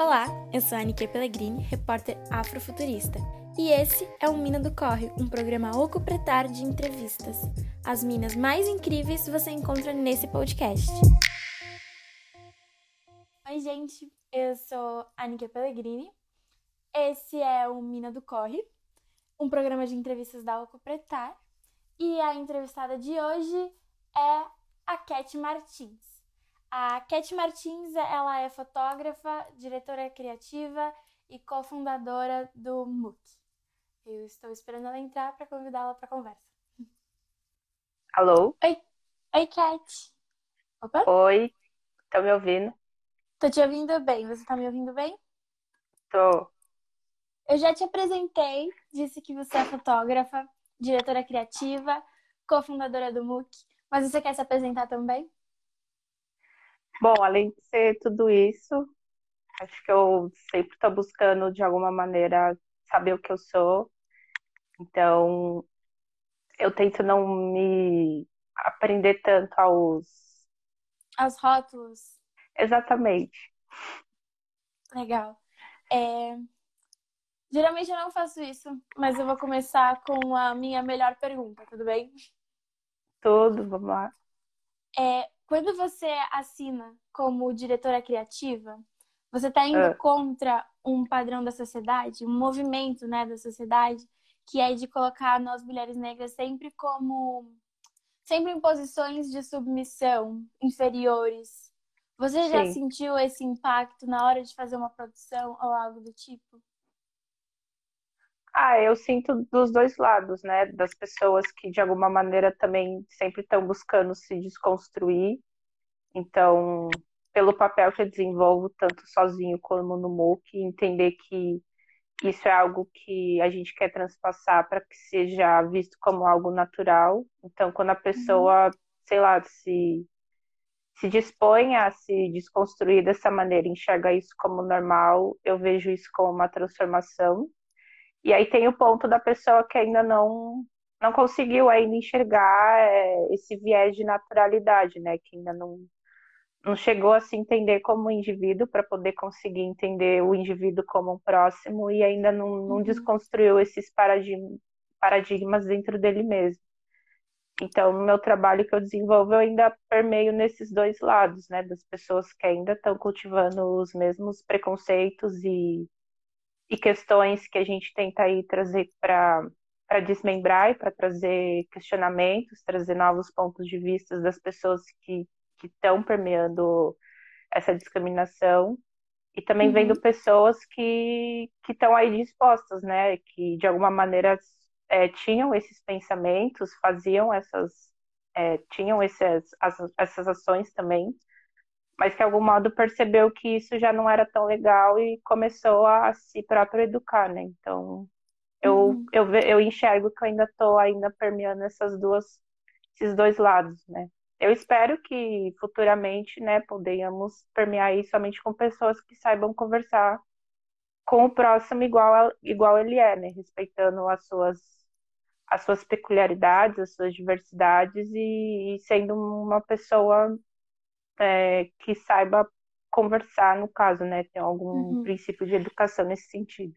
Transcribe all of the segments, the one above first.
Olá, eu sou a Anike Pellegrini, repórter afrofuturista. E esse é o Mina do Corre, um programa oco pretar de entrevistas. As minas mais incríveis você encontra nesse podcast. Oi, gente, eu sou a Anike Pellegrini. Esse é o Mina do Corre, um programa de entrevistas da Oco Pretar. E a entrevistada de hoje é a Cat Martins. A Cat Martins, ela é fotógrafa, diretora criativa e cofundadora do MOOC. Eu estou esperando ela entrar para convidá-la para conversa. Alô? Oi, oi, Cat. Opa? Oi, tá me ouvindo? Tô te ouvindo bem. Você tá me ouvindo bem? Tô. Eu já te apresentei, disse que você é fotógrafa, diretora criativa, cofundadora do MOOC, mas você quer se apresentar também? Bom, além de ser tudo isso, acho que eu sempre estou buscando, de alguma maneira, saber o que eu sou. Então, eu tento não me aprender tanto aos. Aos rótulos. Exatamente. Legal. É... Geralmente eu não faço isso, mas eu vou começar com a minha melhor pergunta, tudo bem? Tudo, vamos lá. É, quando você assina como diretora criativa, você está indo é. contra um padrão da sociedade, um movimento né, da sociedade, que é de colocar nós mulheres negras sempre como sempre em posições de submissão, inferiores. Você já Sim. sentiu esse impacto na hora de fazer uma produção ou algo do tipo? Ah, eu sinto dos dois lados, né? Das pessoas que de alguma maneira também sempre estão buscando se desconstruir. Então, pelo papel que eu desenvolvo, tanto sozinho como no MOOC, entender que isso é algo que a gente quer transpassar para que seja visto como algo natural. Então, quando a pessoa, uhum. sei lá, se se dispõe a se desconstruir dessa maneira, enxerga isso como normal, eu vejo isso como uma transformação. E aí tem o ponto da pessoa que ainda não não conseguiu ainda enxergar é, esse viés de naturalidade, né? Que ainda não, não chegou a se entender como indivíduo para poder conseguir entender o indivíduo como um próximo e ainda não, não uhum. desconstruiu esses paradigmas, paradigmas dentro dele mesmo. Então, no meu trabalho que eu desenvolvo, eu ainda permeio nesses dois lados, né? Das pessoas que ainda estão cultivando os mesmos preconceitos e e questões que a gente tenta aí trazer para para desmembrar e para trazer questionamentos, trazer novos pontos de vista das pessoas que estão permeando essa discriminação. E também uhum. vendo pessoas que estão aí dispostas, né, que de alguma maneira é, tinham esses pensamentos, faziam essas, é, tinham esses, as, essas ações também, mas que de algum modo percebeu que isso já não era tão legal e começou a se próprio educar, né? Então, eu, uhum. eu, eu enxergo que eu ainda estou ainda permeando essas duas, esses dois lados, né? Eu espero que futuramente, né, podemos permear isso somente com pessoas que saibam conversar com o próximo igual, igual ele é, né? Respeitando as suas, as suas peculiaridades, as suas diversidades e, e sendo uma pessoa é, que saiba conversar, no caso, né? Tem algum uhum. princípio de educação nesse sentido.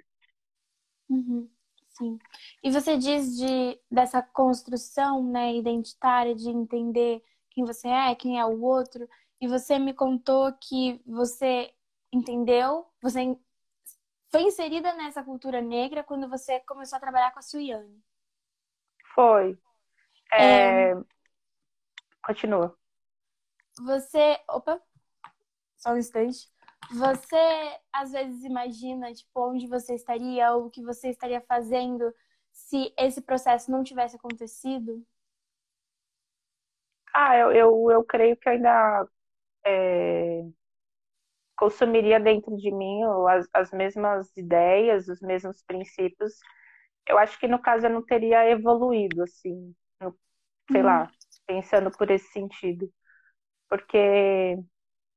Uhum. Sim. E você diz de, dessa construção né, identitária, de entender quem você é, quem é o outro, e você me contou que você entendeu, você foi inserida nessa cultura negra quando você começou a trabalhar com a Suiane. Foi. É... É... Continua. Você. Opa! Só um instante. Você às vezes imagina, tipo, onde você estaria ou o que você estaria fazendo se esse processo não tivesse acontecido? Ah, eu, eu, eu creio que ainda é, consumiria dentro de mim as, as mesmas ideias, os mesmos princípios. Eu acho que no caso eu não teria evoluído, assim, no, sei lá, uhum. pensando por esse sentido porque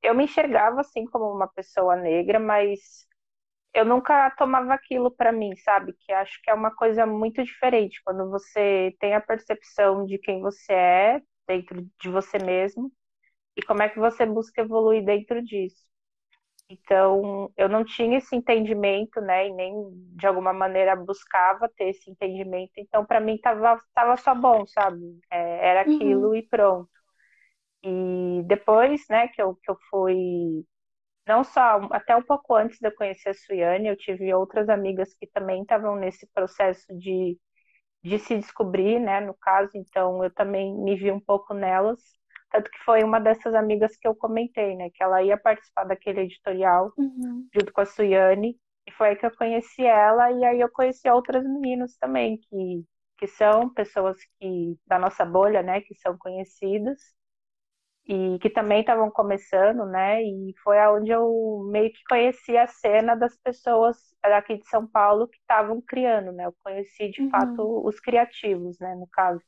eu me enxergava assim como uma pessoa negra, mas eu nunca tomava aquilo para mim, sabe? Que acho que é uma coisa muito diferente quando você tem a percepção de quem você é dentro de você mesmo e como é que você busca evoluir dentro disso. Então, eu não tinha esse entendimento, né, e nem de alguma maneira buscava ter esse entendimento. Então, para mim, tava, tava só bom, sabe? É, era aquilo Uhum. e pronto. E depois, né, que eu, que eu fui, não só, até um pouco antes de eu conhecer a Suiane, eu tive outras amigas que também estavam nesse processo de, de se descobrir, né, no caso, então eu também me vi um pouco nelas. Tanto que foi uma dessas amigas que eu comentei, né, que ela ia participar daquele editorial Uhum. junto com a Suiane, e foi aí que eu conheci ela, e aí eu conheci outras meninas também, que, que são pessoas que da nossa bolha, né, que são conhecidas, e que também estavam começando, né, e foi aonde eu meio que conheci a cena das pessoas aqui de São Paulo que estavam criando, né, eu conheci de fato Uhum. os criativos, né, no caso,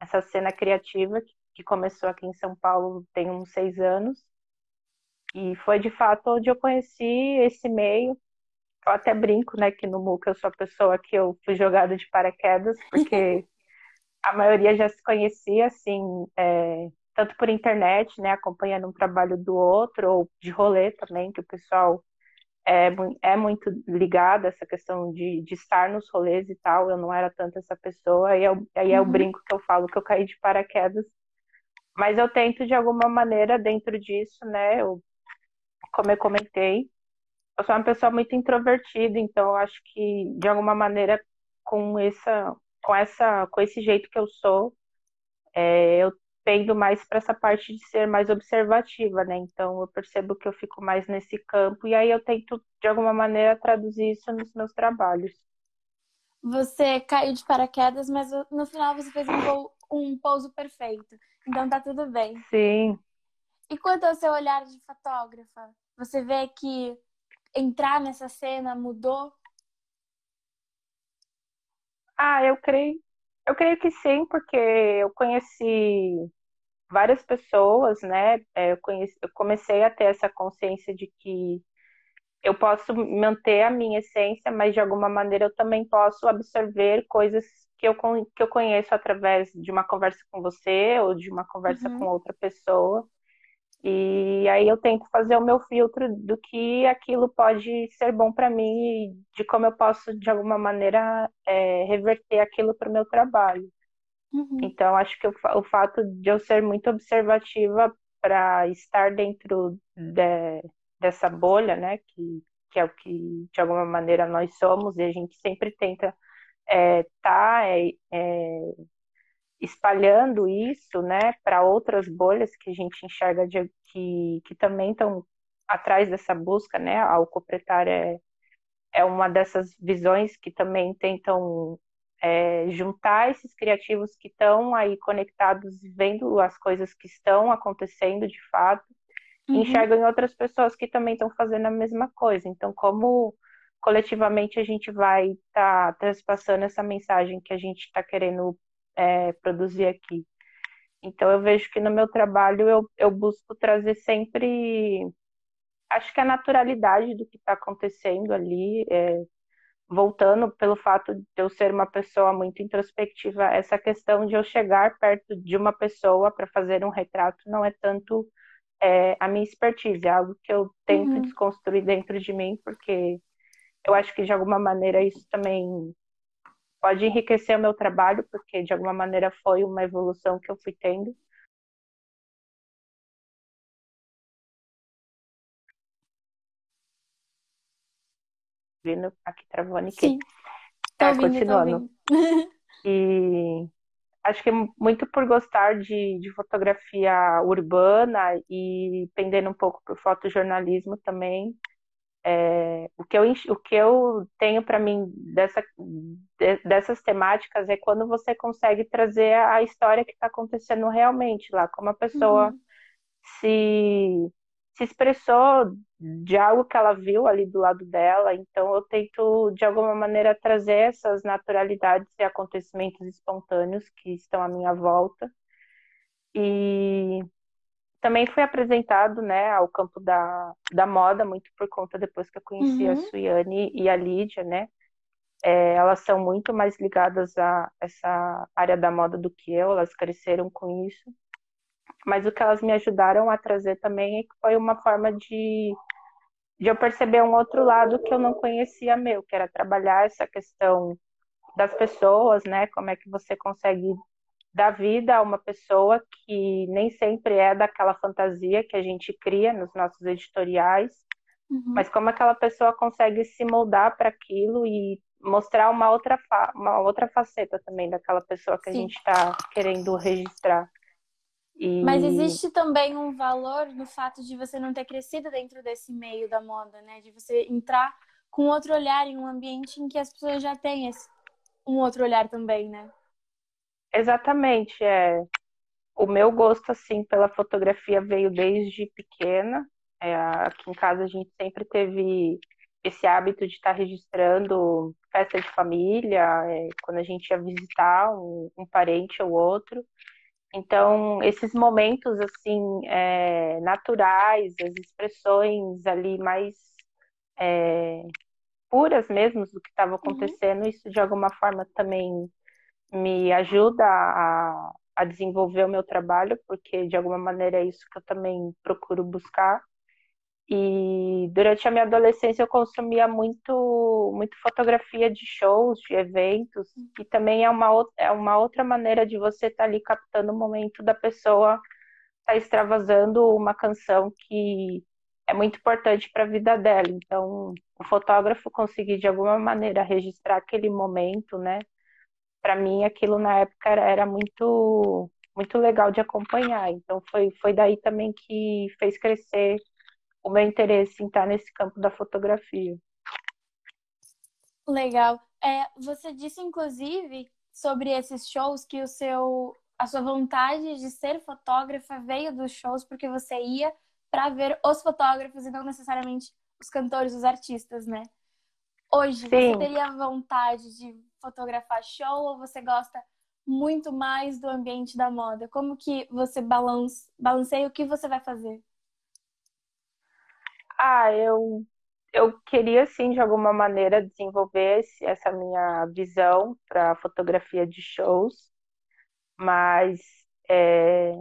essa cena criativa que, que começou aqui em São Paulo tem uns seis anos, e foi de fato onde eu conheci esse meio, eu até brinco, né, que no MOOC eu sou a pessoa que eu fui jogada de paraquedas, porque a maioria já se conhecia, assim, é, tanto por internet, né, acompanhando um trabalho do outro, ou de rolê também, que o pessoal é, é muito ligado a essa questão de, de estar nos rolês e tal, eu não era tanto essa pessoa, aí, eu, aí é o Uhum. brinco que eu falo que eu caí de paraquedas, mas eu tento de alguma maneira dentro disso, né, eu, como eu comentei, eu sou uma pessoa muito introvertida, então eu acho que de alguma maneira com essa com essa com esse jeito que eu sou, é, eu tendo mais para essa parte de ser mais observativa, né? Então eu percebo que eu fico mais nesse campo e aí eu tento de alguma maneira traduzir isso nos meus trabalhos. Você caiu de paraquedas, mas no final você fez um, voo, um pouso perfeito. Então tá tudo bem. Sim. E quanto ao seu olhar de fotógrafa, você vê que entrar nessa cena mudou? Ah, eu creio, eu creio que sim, porque eu conheci várias pessoas, né? É, Eu conheci, eu comecei a ter essa consciência de que eu posso manter a minha essência, mas de alguma maneira eu também posso absorver coisas que eu, que eu conheço através de uma conversa com você ou de uma conversa com Uhum, outra pessoa. E aí eu tento fazer o meu filtro do que aquilo pode ser bom para mim e de como eu posso, de alguma maneira, é, reverter aquilo para o meu trabalho. uhum, Então, acho que o, o fato de eu ser muito observativa para estar dentro de- dessa bolha, né, que, que é o que de alguma maneira nós somos, e a gente sempre tenta estar tá, é, é, espalhando isso, né, para outras bolhas que a gente enxerga de, que, que também estão atrás dessa busca, né, a Alcopretária é, é uma dessas visões que também tentam é, juntar esses criativos que estão aí conectados, vendo as coisas que estão acontecendo de fato, uhum. enxergam em outras pessoas que também estão fazendo a mesma coisa. Então, como coletivamente a gente vai estar tá transpassando essa mensagem que a gente está querendo é, produzir aqui? Então, eu vejo que no meu trabalho eu, eu busco trazer sempre, acho que a naturalidade do que está acontecendo ali, é, voltando pelo fato de eu ser uma pessoa muito introspectiva, essa questão de eu chegar perto de uma pessoa para fazer um retrato não é tanto é, a minha expertise, é algo que eu tento Uhum. desconstruir dentro de mim, porque eu acho que de alguma maneira isso também pode enriquecer o meu trabalho, porque de alguma maneira foi uma evolução que eu fui tendo. Vindo aqui travando aqui. Sim, É, ouvindo, tô continuando. ouvindo. E acho que muito por gostar de, de fotografia urbana e pendendo um pouco por fotojornalismo também, é, o, que eu, o que eu tenho para mim dessa, de, dessas temáticas é quando você consegue trazer a história que está acontecendo realmente lá, como a pessoa Uhum, se, se expressou de algo que ela viu ali do lado dela. Então, eu tento, de alguma maneira, trazer essas naturalidades e acontecimentos espontâneos que estão à minha volta. E também fui apresentado né, ao campo da, da moda, muito por conta depois que eu conheci a uhum, Suiane e a Lídia, né? É, elas são muito mais ligadas a essa área da moda do que eu, elas cresceram com isso mas o que elas me ajudaram a trazer também é que foi uma forma de de eu perceber um outro lado que eu não conhecia meu, que era trabalhar essa questão das pessoas, né? Como é que você consegue dar vida a uma pessoa que nem sempre é daquela fantasia que a gente cria nos nossos editoriais, uhum. mas como aquela pessoa consegue se moldar para aquilo e mostrar uma outra, uma outra faceta também daquela pessoa que Sim. a gente está querendo registrar. E... Mas existe também um valor no fato de você não ter crescido dentro desse meio da moda, né? De você entrar com outro olhar em um ambiente em que as pessoas já têm esse, um outro olhar também, né? Exatamente, é. O meu gosto assim pela fotografia veio desde pequena. É, aqui em casa a gente sempre teve esse hábito de estar registrando festa de família, é, quando a gente ia visitar um, um parente ou outro. Então, esses momentos, assim, é, naturais, as expressões ali mais é, puras mesmo do que estava uhum. acontecendo, uhum. isso de alguma forma também me ajuda a, a desenvolver o meu trabalho, porque de alguma maneira é isso que eu também procuro buscar. E durante a minha adolescência eu consumia muito, muito fotografia de shows, de eventos, e também é uma, é uma outra maneira de você estar tá ali captando o momento da pessoa estar tá extravasando uma canção que é muito importante para a vida dela. Então, o fotógrafo conseguir de alguma maneira registrar aquele momento, né? Para mim, aquilo na época era, era muito muito legal de acompanhar. Então, foi, foi daí também que fez crescer o meu interesse em estar nesse campo da fotografia. Legal. É, você disse, inclusive, sobre esses shows que o seu, a sua vontade de ser fotógrafa veio dos shows porque você ia para ver os fotógrafos e não necessariamente os cantores, os artistas, né? Hoje, Sim. você teria vontade de fotografar show ou você gosta muito mais do ambiente da moda? Como que você balance, balanceia o que você vai fazer? Ah, eu, eu queria, sim, de alguma maneira, desenvolver esse, essa minha visão para fotografia de shows, mas é,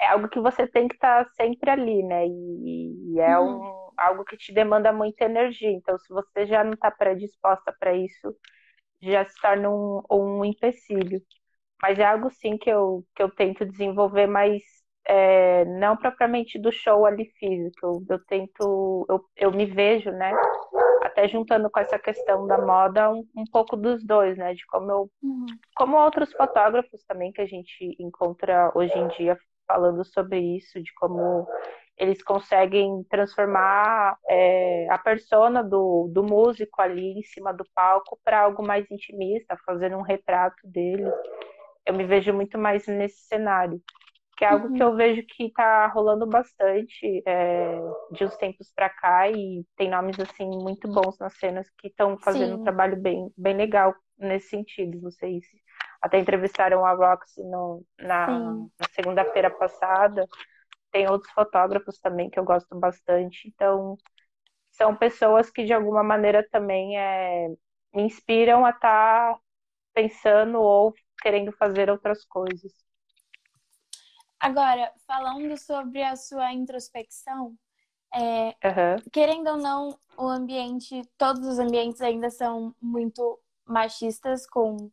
é algo que você tem que estar tá sempre ali, né? E, e é uhum. um, algo que te demanda muita energia. Então, se você já não está predisposta para isso, já se torna um, um empecilho. Mas é algo, sim, que eu, que eu tento desenvolver mais é, não propriamente do show ali físico. Eu, eu tento, eu, eu me vejo, né? Até juntando com essa questão da moda, um, um pouco dos dois, né? De como eu, uhum. como outros fotógrafos também que a gente encontra hoje em dia falando sobre isso, de como eles conseguem transformar é, a persona do, do músico ali em cima do palco para algo mais intimista, fazendo um retrato dele. Eu me vejo muito mais nesse cenário que é algo uhum. que eu vejo que está rolando bastante é, de uns tempos para cá e tem nomes assim muito bons nas cenas que estão fazendo Sim. um trabalho bem, bem legal nesse sentido. Vocês até entrevistaram a Roxy no, na, na segunda-feira passada. Tem outros fotógrafos também que eu gosto bastante. Então, são pessoas que de alguma maneira também é, me inspiram a estar tá pensando ou querendo fazer outras coisas. Agora, falando sobre a sua introspecção, é, uhum. querendo ou não, o ambiente, todos os ambientes ainda são muito machistas, com,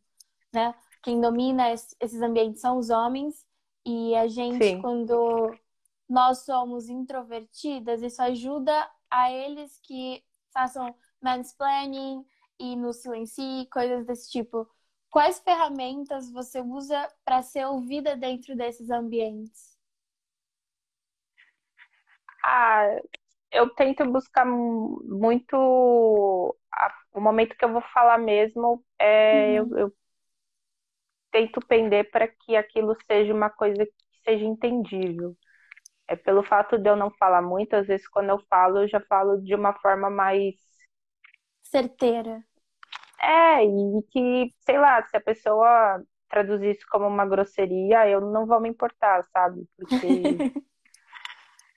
né, quem domina esses ambientes são os homens, e a gente, Sim. quando nós somos introvertidas, isso ajuda a eles que façam mansplaining e nos silenciem, coisas desse tipo. Quais ferramentas você usa para ser ouvida dentro desses ambientes? Ah, eu tento buscar muito. O momento que eu vou falar mesmo, é, uhum. eu, eu tento pender para que aquilo seja uma coisa que seja entendível. É pelo fato de eu não falar muito, às vezes quando eu falo, eu já falo de uma forma mais certeira. É, e que, sei lá, se a pessoa traduzir isso como uma grosseria, eu não vou me importar, sabe? Porque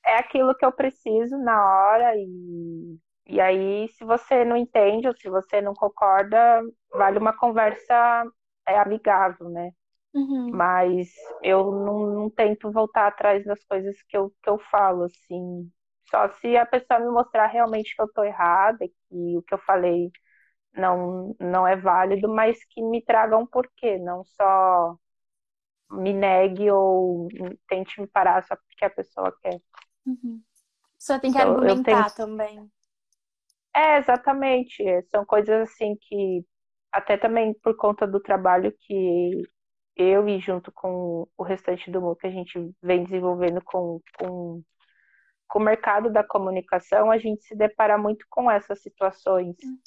é aquilo que eu preciso na hora e, e aí, se você não entende ou se você não concorda, vale uma conversa é, amigável, né? Uhum. Mas eu não, não, tento voltar atrás das coisas que eu, que eu falo, assim. Só se a pessoa me mostrar realmente que eu tô errada, que o que eu falei não, não é válido, mas que me traga um porquê, não só me negue ou tente me parar só porque a pessoa quer. Uhum. Só tem que então, argumentar tenho... também. É, exatamente. São coisas assim que, até também por conta do trabalho que eu e junto com o restante do mundo que a gente vem desenvolvendo com, com, com o mercado da comunicação, a gente se depara muito com essas situações. Uhum.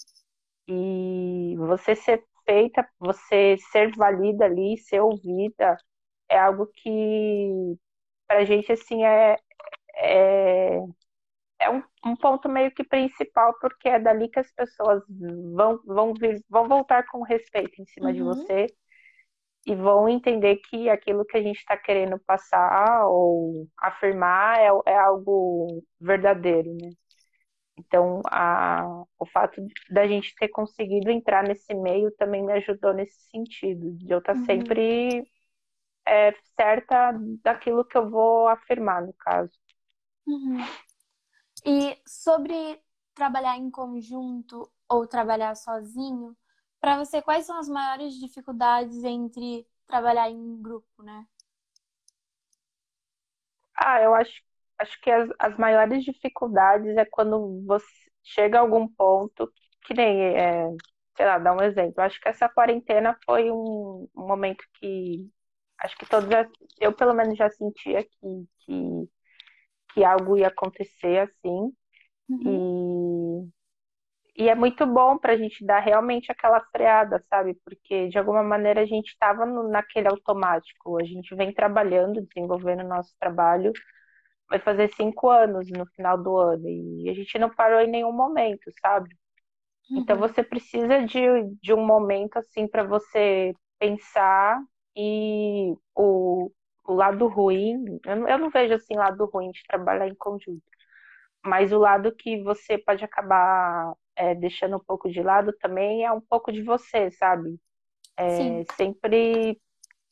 E você ser feita, você ser valida ali, ser ouvida, é algo que pra gente assim é, é, é um, um, ponto meio que principal, porque é dali que as pessoas vão, vão, vir, vão voltar com respeito em cima uhum. de você e vão entender que aquilo que a gente está querendo passar ou afirmar é, é algo verdadeiro, né? Então, a, o fato da gente ter conseguido entrar nesse meio também me ajudou nesse sentido, de eu estar tá uhum. sempre é, certa daquilo que eu vou afirmar, no caso. Uhum. E sobre trabalhar em conjunto ou trabalhar sozinho, para você, quais são as maiores dificuldades entre trabalhar em grupo, né? Ah, eu acho, acho que as, as maiores dificuldades é quando você chega a algum ponto, que nem, é, sei lá, dar um exemplo. Acho que essa quarentena foi um, um momento que acho que todos, eu pelo menos já sentia que, que, que algo ia acontecer assim. Uhum. E, é muito bom para a gente dar realmente aquela freada, sabe? Porque de alguma maneira a gente estava naquele automático. A gente vem trabalhando, desenvolvendo nosso trabalho. Vai fazer cinco anos no final do ano. E a gente não parou em nenhum momento, sabe? Então uhum. você precisa de, de um momento assim para você pensar e o, o lado ruim, eu não, eu não vejo assim lado ruim de trabalhar em conjunto, mas o lado que você pode acabar é, deixando um pouco de lado também é um pouco de você, sabe? É, sempre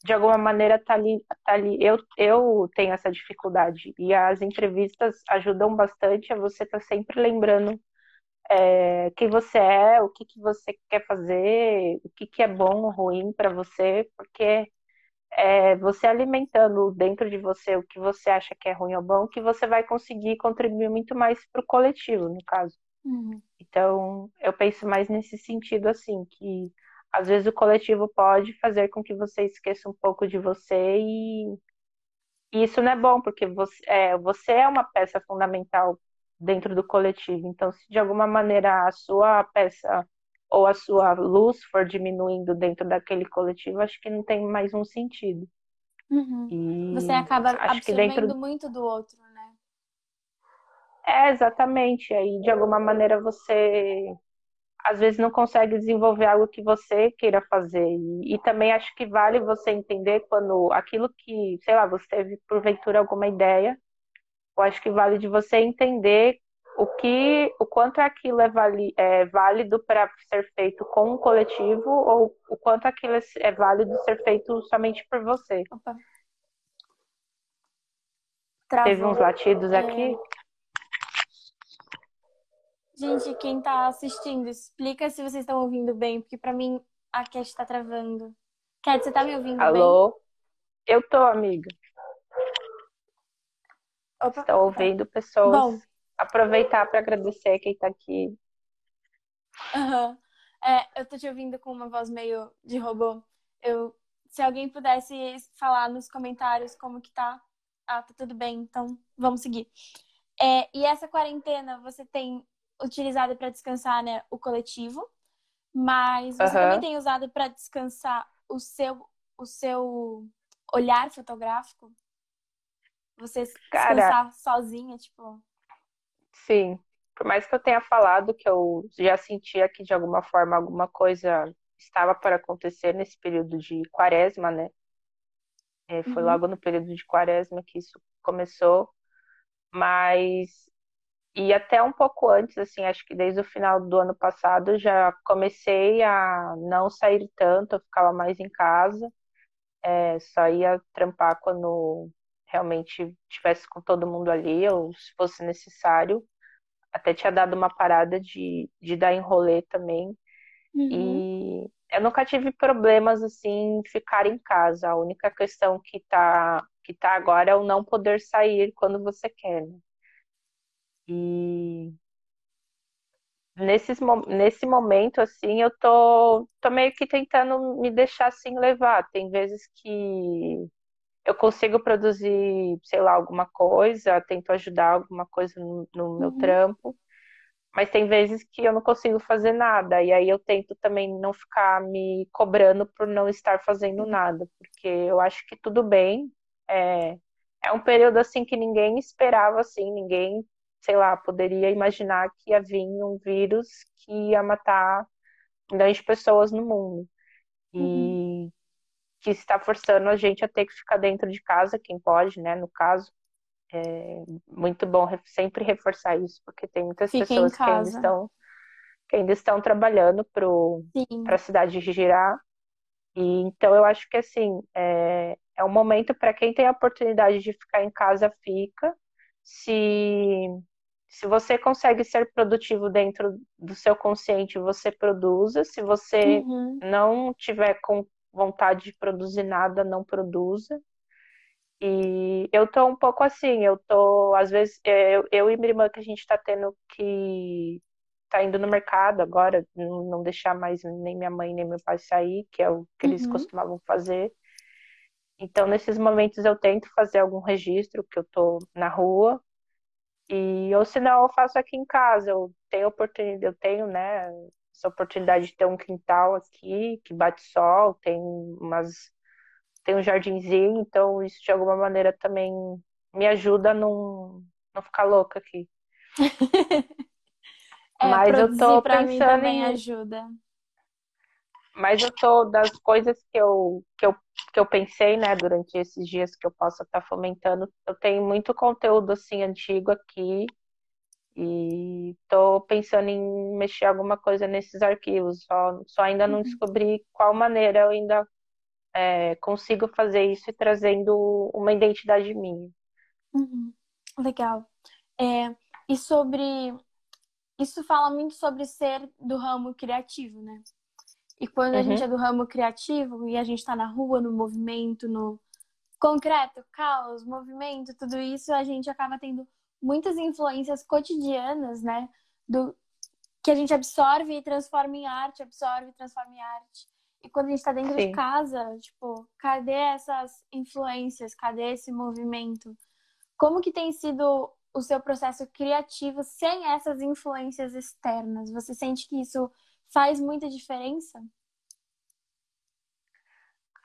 de alguma maneira tá ali, tá ali. Eu, eu tenho essa dificuldade e as entrevistas ajudam bastante a você estar tá sempre lembrando é, quem você é, o que, que você quer fazer, o que, que é bom ou ruim para você, porque é você alimentando dentro de você o que você acha que é ruim ou bom, que você vai conseguir contribuir muito mais para o coletivo, no caso. Uhum. Então, eu penso mais nesse sentido, assim, que às vezes o coletivo pode fazer com que você esqueça um pouco de você e, e isso não é bom, porque você é, você é uma peça fundamental dentro do coletivo. Então, se de alguma maneira a sua peça ou a sua luz for diminuindo dentro daquele coletivo, acho que não tem mais um sentido. Uhum. Você acaba absorvendo dentro... muito do outro, né? É, exatamente. Aí, de alguma maneira, você às vezes não consegue desenvolver algo que você queira fazer. E, e, também acho que vale você entender quando aquilo que, sei lá, você teve porventura alguma ideia eu acho que vale de você entender o que, o quanto aquilo é, vali, é válido para ser feito com um coletivo ou o quanto aquilo é, é válido ser feito somente por você. Opa. Teve uns latidos é... Gente, quem tá assistindo, explica se vocês estão ouvindo bem, porque para mim a Cat tá travando. Cat, você tá me ouvindo Alô? bem? Alô? Eu tô, amiga. Opa, Estou ouvindo pessoas. Bom. Aproveitar para agradecer quem está aqui. Uhum. É, eu tô te ouvindo com uma voz meio de robô. Eu, se alguém pudesse falar nos comentários como que tá. Ah, tá tudo bem, então vamos seguir. É, e essa quarentena você tem utilizado para descansar né, o coletivo, mas você uhum. também tem usado para descansar o seu, o seu olhar fotográfico? Você Cara, descansar sozinha, tipo. Sim. Por mais que eu tenha falado que eu já sentia que de alguma forma alguma coisa estava para acontecer nesse período de quaresma, né? É, foi uhum. logo no período de quaresma que isso começou. Mas e até um pouco antes, assim, acho que desde o final do ano passado já comecei a não sair tanto, eu ficava mais em casa, é, só ia trampar quando realmente tivesse com todo mundo ali, ou se fosse necessário. Até tinha dado uma parada de, de dar enrolê também. Uhum. E eu nunca tive problemas assim em ficar em casa. A única questão que tá, que tá agora é o não poder sair quando você quer. Né? E nesses, nesse momento, assim, eu tô, tô meio que tentando me deixar assim levar. Tem vezes que eu consigo produzir, sei lá, alguma coisa, tento ajudar alguma coisa no, no meu Uhum. trampo, mas tem vezes que eu não consigo fazer nada, e aí eu tento também não ficar me cobrando por não estar fazendo nada, porque eu acho que tudo bem. É, é um período assim que ninguém esperava assim, ninguém, sei lá, poderia imaginar que ia vir um vírus que ia matar milhões de pessoas no mundo. Uhum. E que está forçando a gente a ter que ficar dentro de casa, quem pode, né, no caso. É muito bom sempre reforçar isso, porque tem muitas Fica em pessoas que ainda estão que ainda estão trabalhando para a cidade girar. E então eu acho que assim é, é um momento para quem tem a oportunidade de ficar em casa fica. Se se você consegue ser produtivo dentro do seu consciente, você produza. Se você Uhum. não tiver com vontade de produzir nada, não produza. E eu tô um pouco assim, eu tô, às vezes, eu, eu e minha irmã que a gente tá tendo que tá indo no mercado agora, não não deixar mais nem minha mãe nem meu pai sair, que é o que eles Uhum. costumavam fazer. Então, nesses momentos eu tento fazer algum registro que eu tô na rua, e ou senão eu faço aqui em casa. Eu tenho oportunidade, eu tenho, né, essa oportunidade de ter um quintal aqui que bate sol, tem umas tem um jardinzinho, então isso de alguma maneira também me ajuda a não, não ficar louca aqui. É, Mas eu tô pra mim pensando também em. ajuda. Mas eu tô das coisas que eu, que eu, que eu pensei, né, durante esses dias que eu possa estar fomentando, eu tenho muito conteúdo assim antigo aqui e tô pensando em mexer alguma coisa nesses arquivos. Só, só ainda não Uhum. descobri qual maneira eu ainda é, consigo fazer isso e trazendo uma identidade minha. Uhum. Legal. É, e sobre. Isso fala muito sobre ser do ramo criativo, né? E quando a gente Uhum, é do ramo criativo e a gente tá na rua, no movimento, no concreto, caos, movimento, tudo isso, a gente acaba tendo muitas influências cotidianas, né? Do que a gente absorve e transforma em arte, absorve e transforma em arte. E quando a gente tá dentro de sim. casa, tipo, cadê essas influências? Cadê esse movimento? Como que tem sido o seu processo criativo sem essas influências externas? Você sente que isso faz muita diferença?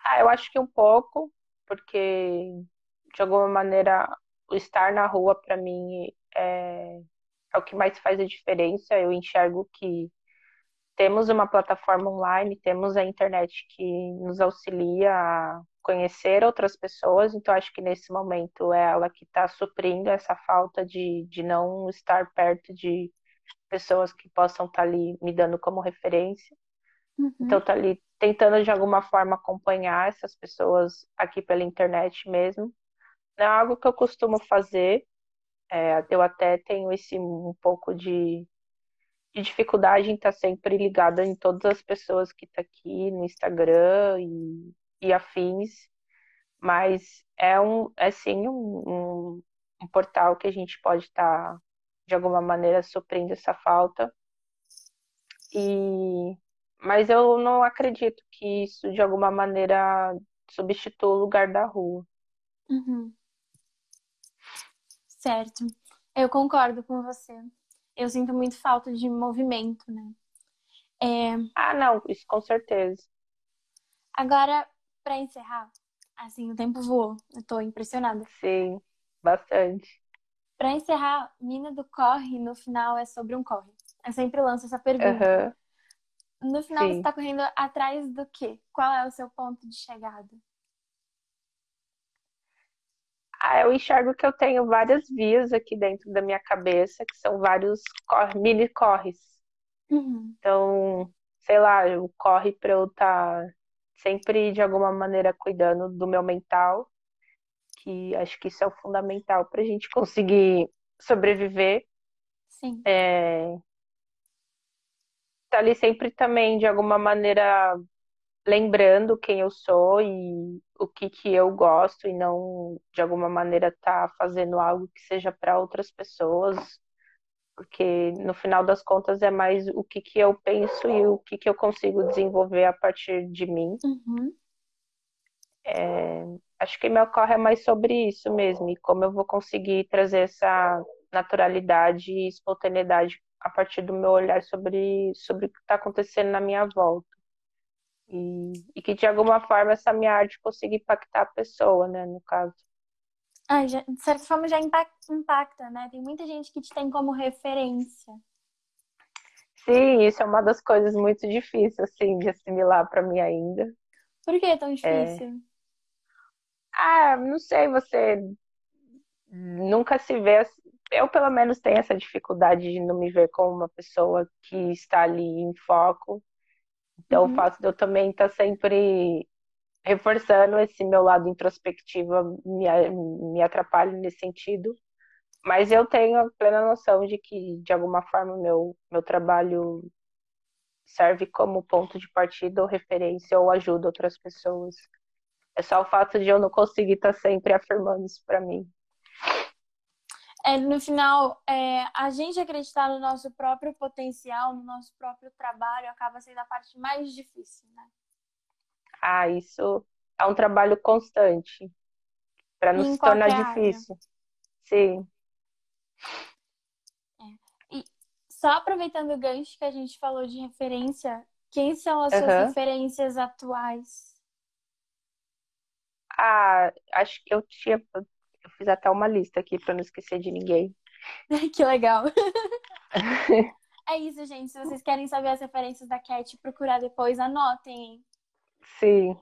Ah, eu acho que um pouco, porque de alguma maneira o estar na rua para mim é, é o que mais faz a diferença. Eu enxergo que temos uma plataforma online, temos a internet que nos auxilia a conhecer outras pessoas, então acho que nesse momento é ela que está suprindo essa falta de, de não estar perto de pessoas que possam estar ali me dando como referência. Então, Uhum, tá ali tentando de alguma forma acompanhar essas pessoas aqui pela internet mesmo. Não é algo que eu costumo fazer. É, eu até tenho esse um pouco de, de dificuldade em estar sempre ligada em todas as pessoas que estão tá aqui no Instagram e, e afins. Mas é um, é sim um, um, um portal que a gente pode estar tá, de alguma maneira suprindo essa falta. E mas eu não acredito que isso de alguma maneira substitua o lugar da rua. uhum, certo. Eu concordo com você. Eu sinto muito falta de movimento, né? É, Ah, não, isso com certeza. agora, para encerrar, assim, o tempo voou. Eu tô impressionada. Sim, bastante. Para encerrar, Mina do Corre, no final é sobre um corre. Eu sempre lanço essa pergunta. Aham, No final você sim. tá correndo atrás do quê? Qual é o seu ponto de chegada? Ah, eu enxergo que eu tenho várias vias aqui dentro da minha cabeça, que são vários corre, mini corres. Uhum, Então, sei lá, eu corre para eu estar sempre de alguma maneira cuidando do meu mental, que acho que isso é o fundamental para a gente conseguir sobreviver. Sim. É... Tá ali sempre também, de alguma maneira, lembrando quem eu sou e o que que eu gosto e não, de alguma maneira, tá fazendo algo que seja para outras pessoas, porque no final das contas é mais o que que eu penso e o que que eu consigo desenvolver a partir de mim. Uhum. É, acho que me ocorre mais sobre isso mesmo, e como eu vou conseguir trazer essa naturalidade e espontaneidade a partir do meu olhar sobre, sobre o que está acontecendo na minha volta. E, e, que de alguma forma essa minha arte consiga impactar a pessoa, né, no caso. Ah, já, de certa forma já impacta, impacta, né? Tem muita gente que te tem como referência. Sim, isso é uma das coisas muito difíceis, assim, de assimilar para mim ainda. Por que é tão difícil? É... Ah, não sei, você nunca se vê. Eu, pelo menos, tenho essa dificuldade de não me ver como uma pessoa que está ali em foco. Então, uhum. o fato de eu também estar sempre reforçando esse meu lado introspectivo me, me atrapalha nesse sentido. Mas eu tenho a plena noção de que, de alguma forma, meu, meu trabalho serve como ponto de partida ou referência ou ajuda outras pessoas. É só o fato de eu não conseguir estar tá sempre afirmando isso para mim. É, no final, é, a gente acreditar no nosso próprio potencial, no nosso próprio trabalho, acaba sendo a parte mais difícil, né? Ah, isso é um trabalho constante para não se tornar área. difícil. Sim. É. E só aproveitando o gancho que a gente falou de referência, quem são as uhum. suas referências atuais? Ah, acho que eu tinha. Eu fiz até uma lista aqui para não esquecer de ninguém. que legal. é isso, gente. Se vocês querem saber as referências da Cat, procurar depois, anotem. Sim.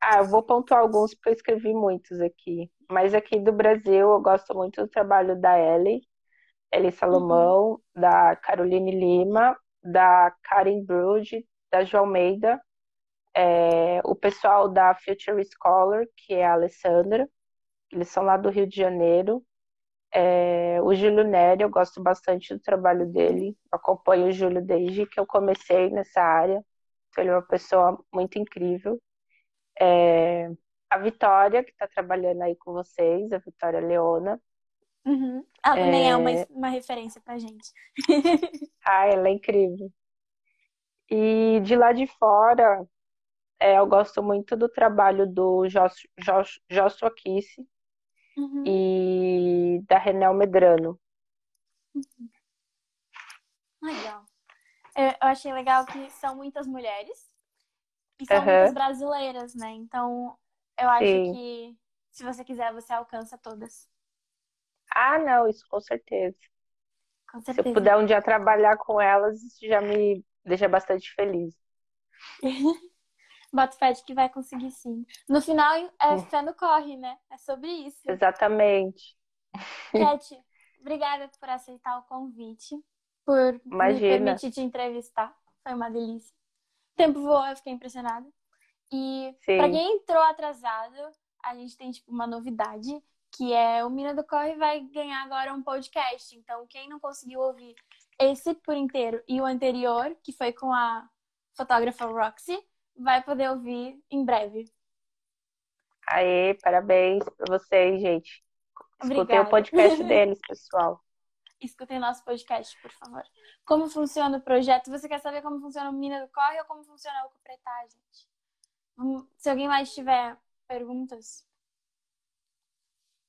Ah, eu vou pontuar alguns porque eu escrevi muitos aqui. Mas aqui do Brasil, eu gosto muito do trabalho da Ellie, Ellie Salomão, uhum. da Caroline Lima, da Karen Brood, da João Almeida, é, o pessoal da Future Scholar, que é a Alessandra, eles são lá do Rio de Janeiro. É, o Júlio Nery, eu gosto bastante do trabalho dele, acompanho o Júlio desde que eu comecei nessa área, então ele é uma pessoa muito incrível. É, a Vitória, que está trabalhando aí com vocês, a Vitória Leona. Uhum. Ela também é uma, é. uma referência pra gente. ah, ela é incrível. E de lá de fora, é, eu gosto muito do trabalho do Joshua Kiss uhum. e da Renel Medrano. Uhum. Legal. Eu, eu achei legal que são muitas mulheres e são uhum. muitas brasileiras, né? Então, eu acho Sim. que se você quiser, você alcança todas. Ah, não, isso com certeza. Com certeza. Se eu puder um dia trabalhar com elas, isso já me deixa bastante feliz. Boto fé que vai conseguir sim. No final, é fé no corre, né? É sobre isso. Exatamente. Cat, obrigada por aceitar o convite, por Imagina. me permitir te entrevistar. Foi uma delícia. O tempo voou, eu fiquei impressionada. E para quem entrou atrasado, a gente tem tipo uma novidade, que é o Mina do Corre vai ganhar agora um podcast. Então, quem não conseguiu ouvir esse por inteiro e o anterior, que foi com a fotógrafa Roxy, vai poder ouvir em breve. Aê, parabéns para vocês, gente. Escutem o podcast deles, pessoal. Escutem nosso podcast, por favor. Como funciona o projeto? Você quer saber como funciona o Mina do Corre ou como funciona o Cupretar, gente? Se alguém mais tiver perguntas.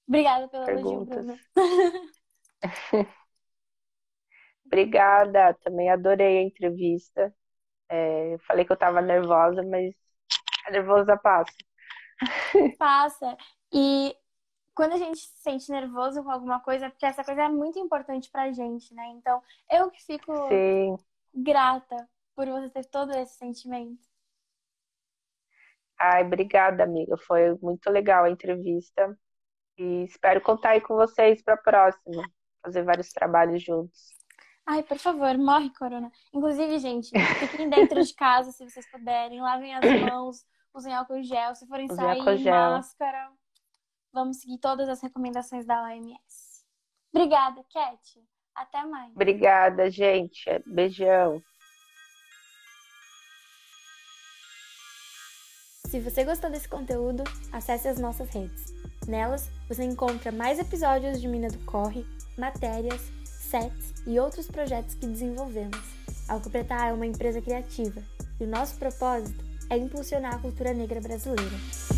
Obrigada pela perguntas. elogio, Obrigada, também adorei a entrevista. É, falei que eu tava nervosa, mas a nervosa passa. Passa. E quando a gente se sente nervoso com alguma coisa, porque essa coisa é muito importante pra gente, né? Então, eu que fico Sim. grata por você ter todo esse sentimento. Ai, obrigada, amiga. Foi muito legal a entrevista. E espero contar aí com vocês para a próxima. Fazer vários trabalhos juntos. Ai, por favor, morre, Corona. Inclusive, gente, fiquem dentro de casa se vocês puderem. Lavem as mãos, usem álcool gel. Se forem sair, máscara. Vamos seguir todas as recomendações da OMS. Obrigada, Cat. Até mais. Obrigada, gente. Beijão. Se você gostou desse conteúdo, acesse as nossas redes. Nelas, você encontra mais episódios de Mina do Corre, matérias, sets e outros projetos que desenvolvemos. A Alcopretar é uma empresa criativa e o nosso propósito é impulsionar a cultura negra brasileira.